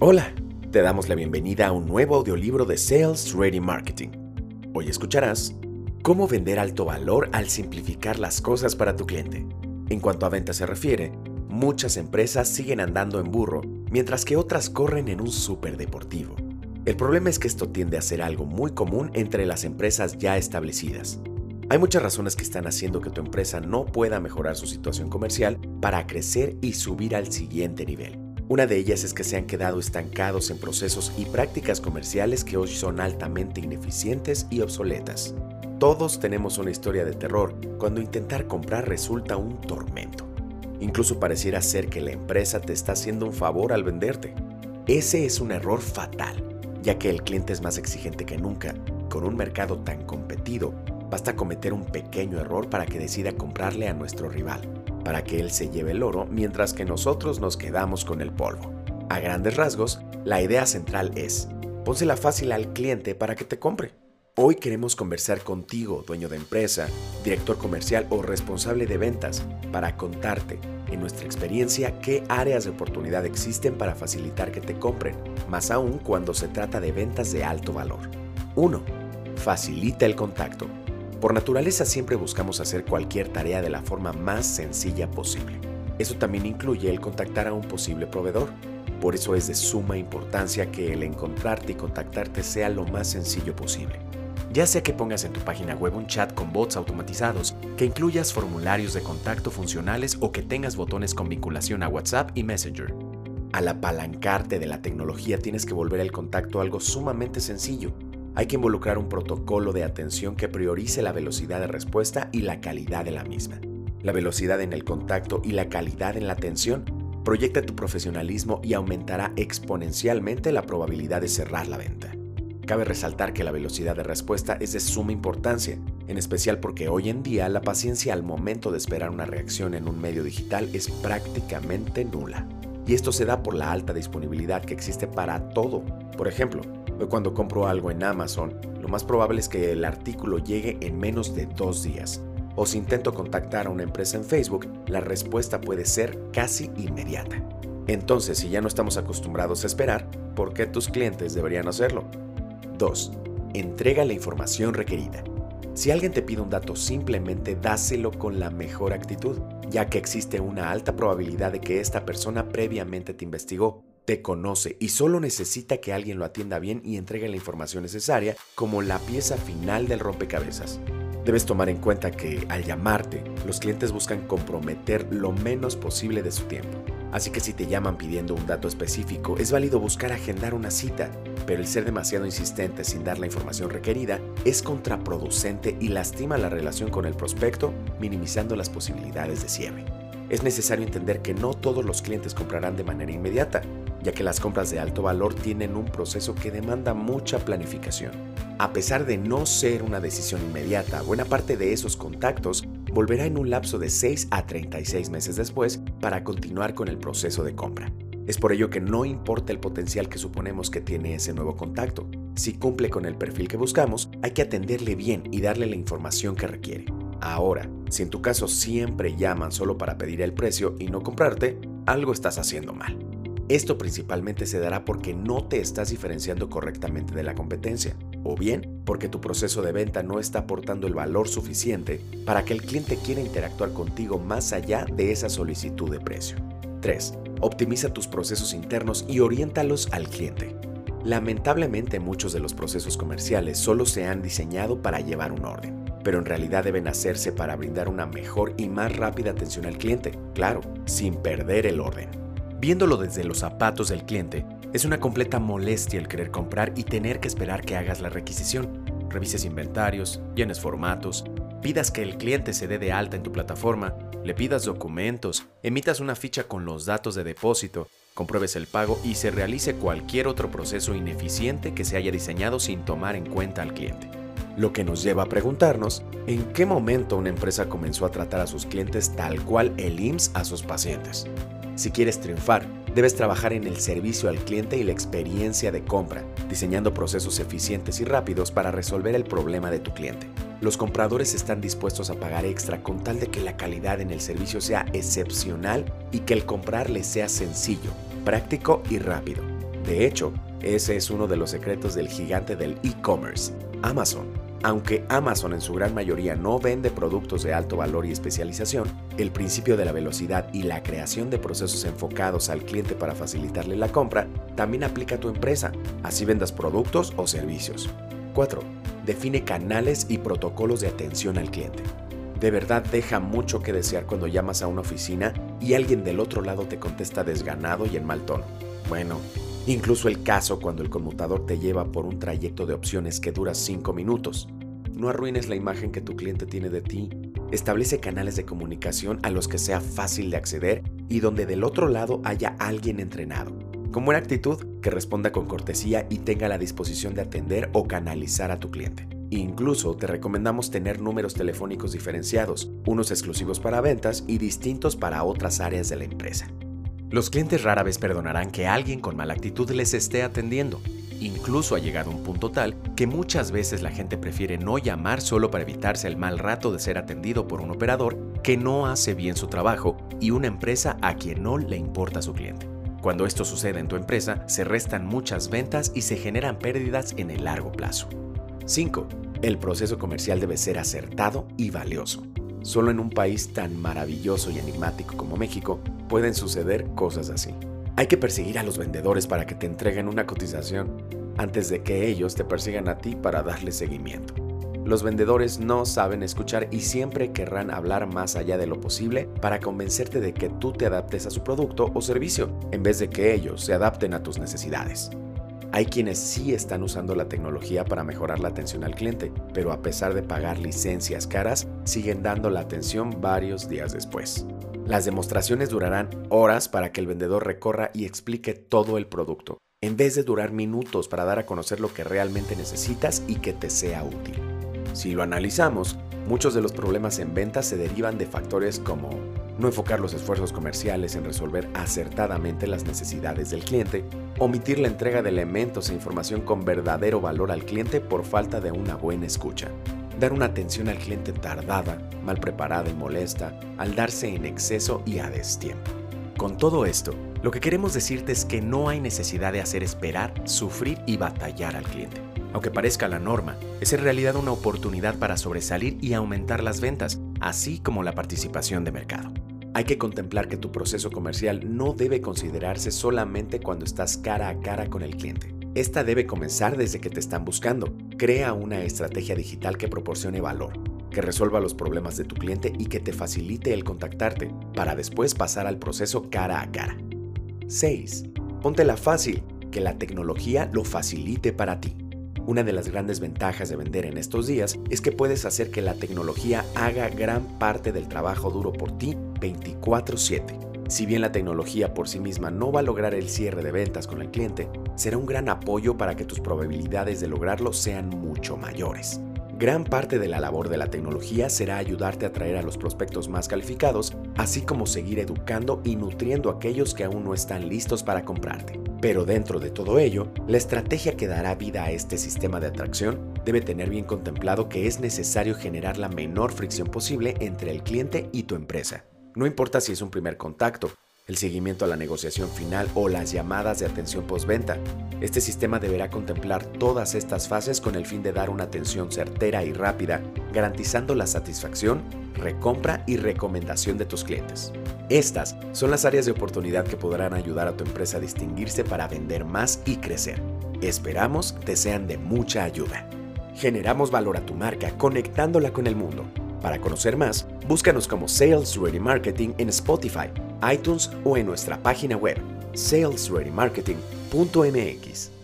Hola, te damos la bienvenida a un nuevo audiolibro de Sales Ready Marketing. Hoy escucharás cómo vender alto valor al simplificar las cosas para tu cliente. En cuanto a ventas se refiere, muchas empresas siguen andando en burro, mientras que otras corren en un superdeportivo. El problema es que esto tiende a ser algo muy común entre las empresas ya establecidas. Hay muchas razones que están haciendo que tu empresa no pueda mejorar su situación comercial para crecer y subir al siguiente nivel. Una de ellas es que se han quedado estancados en procesos y prácticas comerciales que hoy son altamente ineficientes y obsoletas. Todos tenemos una historia de terror cuando intentar comprar resulta un tormento. Incluso pareciera ser que la empresa te está haciendo un favor al venderte. Ese es un error fatal, ya que el cliente es más exigente que nunca. Con un mercado tan competido, basta cometer un pequeño error para que decida comprarle a nuestro rival para que él se lleve el oro mientras que nosotros nos quedamos con el polvo. A grandes rasgos, la idea central es, pónsela fácil al cliente para que te compre. Hoy queremos conversar contigo, dueño de empresa, director comercial o responsable de ventas, para contarte, en nuestra experiencia, qué áreas de oportunidad existen para facilitar que te compren, más aún cuando se trata de ventas de alto valor. 1. Facilita el contacto. Por naturaleza siempre buscamos hacer cualquier tarea de la forma más sencilla posible. Eso también incluye el contactar a un posible proveedor. Por eso es de suma importancia que el encontrarte y contactarte sea lo más sencillo posible. Ya sea que pongas en tu página web un chat con bots automatizados, que incluyas formularios de contacto funcionales o que tengas botones con vinculación a WhatsApp y Messenger. Al apalancarte de la tecnología tienes que volver el contacto algo sumamente sencillo, hay que involucrar un protocolo de atención que priorice la velocidad de respuesta y la calidad de la misma. La velocidad en el contacto y la calidad en la atención proyecta tu profesionalismo y aumentará exponencialmente la probabilidad de cerrar la venta. Cabe resaltar que la velocidad de respuesta es de suma importancia, en especial porque hoy en día la paciencia al momento de esperar una reacción en un medio digital es prácticamente nula. Y esto se da por la alta disponibilidad que existe para todo. Por ejemplo, cuando compro algo en Amazon, lo más probable es que el artículo llegue en menos de dos días. O si intento contactar a una empresa en Facebook, la respuesta puede ser casi inmediata. Entonces, si ya no estamos acostumbrados a esperar, ¿por qué tus clientes deberían hacerlo? 2. Entrega la información requerida. Si alguien te pide un dato, simplemente dáselo con la mejor actitud, ya que existe una alta probabilidad de que esta persona previamente te investigó te conoce y solo necesita que alguien lo atienda bien y entregue la información necesaria como la pieza final del rompecabezas. Debes tomar en cuenta que al llamarte, los clientes buscan comprometer lo menos posible de su tiempo. Así que si te llaman pidiendo un dato específico, es válido buscar agendar una cita, pero el ser demasiado insistente sin dar la información requerida es contraproducente y lastima la relación con el prospecto, minimizando las posibilidades de cierre. Es necesario entender que no todos los clientes comprarán de manera inmediata, ya que las compras de alto valor tienen un proceso que demanda mucha planificación. A pesar de no ser una decisión inmediata, buena parte de esos contactos volverá en un lapso de 6 a 36 meses después para continuar con el proceso de compra. Es por ello que no importa el potencial que suponemos que tiene ese nuevo contacto. Si cumple con el perfil que buscamos, hay que atenderle bien y darle la información que requiere. Ahora, si en tu caso siempre llaman solo para pedir el precio y no comprarte, algo estás haciendo mal. Esto principalmente se dará porque no te estás diferenciando correctamente de la competencia, o bien porque tu proceso de venta no está aportando el valor suficiente para que el cliente quiera interactuar contigo más allá de esa solicitud de precio. 3. Optimiza tus procesos internos y oriéntalos al cliente. Lamentablemente muchos de los procesos comerciales solo se han diseñado para llevar un orden, pero en realidad deben hacerse para brindar una mejor y más rápida atención al cliente, claro, sin perder el orden. Viéndolo desde los zapatos del cliente, es una completa molestia el querer comprar y tener que esperar que hagas la requisición. Revises inventarios, llenes formatos, pidas que el cliente se dé de alta en tu plataforma, le pidas documentos, emitas una ficha con los datos de depósito, compruebes el pago y se realice cualquier otro proceso ineficiente que se haya diseñado sin tomar en cuenta al cliente. Lo que nos lleva a preguntarnos en qué momento una empresa comenzó a tratar a sus clientes tal cual el IMSS a sus pacientes. Si quieres triunfar, debes trabajar en el servicio al cliente y la experiencia de compra, diseñando procesos eficientes y rápidos para resolver el problema de tu cliente. Los compradores están dispuestos a pagar extra con tal de que la calidad en el servicio sea excepcional y que el comprar les sea sencillo, práctico y rápido. De hecho, ese es uno de los secretos del gigante del e-commerce, Amazon. Aunque Amazon en su gran mayoría no vende productos de alto valor y especialización, el principio de la velocidad y la creación de procesos enfocados al cliente para facilitarle la compra también aplica a tu empresa, así vendas productos o servicios. 4. Define canales y protocolos de atención al cliente. De verdad deja mucho que desear cuando llamas a una oficina y alguien del otro lado te contesta desganado y en mal tono. Bueno, Incluso el caso cuando el conmutador te lleva por un trayecto de opciones que dura 5 minutos. No arruines la imagen que tu cliente tiene de ti. Establece canales de comunicación a los que sea fácil de acceder y donde del otro lado haya alguien entrenado. Con buena actitud, que responda con cortesía y tenga la disposición de atender o canalizar a tu cliente. Incluso te recomendamos tener números telefónicos diferenciados, unos exclusivos para ventas y distintos para otras áreas de la empresa. Los clientes rara vez perdonarán que alguien con mala actitud les esté atendiendo. Incluso ha llegado un punto tal que muchas veces la gente prefiere no llamar solo para evitarse el mal rato de ser atendido por un operador que no hace bien su trabajo y una empresa a quien no le importa su cliente. Cuando esto sucede en tu empresa, se restan muchas ventas y se generan pérdidas en el largo plazo. 5. El proceso comercial debe ser acertado y valioso. Solo en un país tan maravilloso y enigmático como México pueden suceder cosas así. Hay que perseguir a los vendedores para que te entreguen una cotización antes de que ellos te persigan a ti para darle seguimiento. Los vendedores no saben escuchar y siempre querrán hablar más allá de lo posible para convencerte de que tú te adaptes a su producto o servicio, en vez de que ellos se adapten a tus necesidades. Hay quienes sí están usando la tecnología para mejorar la atención al cliente, pero a pesar de pagar licencias caras, siguen dando la atención varios días después. Las demostraciones durarán horas para que el vendedor recorra y explique todo el producto, en vez de durar minutos para dar a conocer lo que realmente necesitas y que te sea útil. Si lo analizamos, muchos de los problemas en ventas se derivan de factores como no enfocar los esfuerzos comerciales en resolver acertadamente las necesidades del cliente, omitir la entrega de elementos e información con verdadero valor al cliente por falta de una buena escucha, dar una atención al cliente tardada, mal preparada y molesta, al darse en exceso y a destiempo. Con todo esto, lo que queremos decirte es que no hay necesidad de hacer esperar, sufrir y batallar al cliente. Aunque parezca la norma, es en realidad una oportunidad para sobresalir y aumentar las ventas, así como la participación de mercado. Hay que contemplar que tu proceso comercial no debe considerarse solamente cuando estás cara a cara con el cliente. Esta debe comenzar desde que te están buscando. Crea una estrategia digital que proporcione valor, que resuelva los problemas de tu cliente y que te facilite el contactarte, para después pasar al proceso cara a cara. 6. Póntela fácil, que la tecnología lo facilite para ti. Una de las grandes ventajas de vender en estos días es que puedes hacer que la tecnología haga gran parte del trabajo duro por ti 24/7. Si bien la tecnología por sí misma no va a lograr el cierre de ventas con el cliente, será un gran apoyo para que tus probabilidades de lograrlo sean mucho mayores. Gran parte de la labor de la tecnología será ayudarte a atraer a los prospectos más calificados, así como seguir educando y nutriendo a aquellos que aún no están listos para comprarte. Pero dentro de todo ello, la estrategia que dará vida a este sistema de atracción debe tener bien contemplado que es necesario generar la menor fricción posible entre el cliente y tu empresa. No importa si es un primer contacto, el seguimiento a la negociación final o las llamadas de atención postventa. Este sistema deberá contemplar todas estas fases con el fin de dar una atención certera y rápida, garantizando la satisfacción, recompra y recomendación de tus clientes. Estas son las áreas de oportunidad que podrán ayudar a tu empresa a distinguirse para vender más y crecer. Esperamos te sean de mucha ayuda. Generamos valor a tu marca conectándola con el mundo. Para conocer más, búscanos como Sales Ready Marketing en Spotify, iTunes o en nuestra página web salesreadymarketing.mx.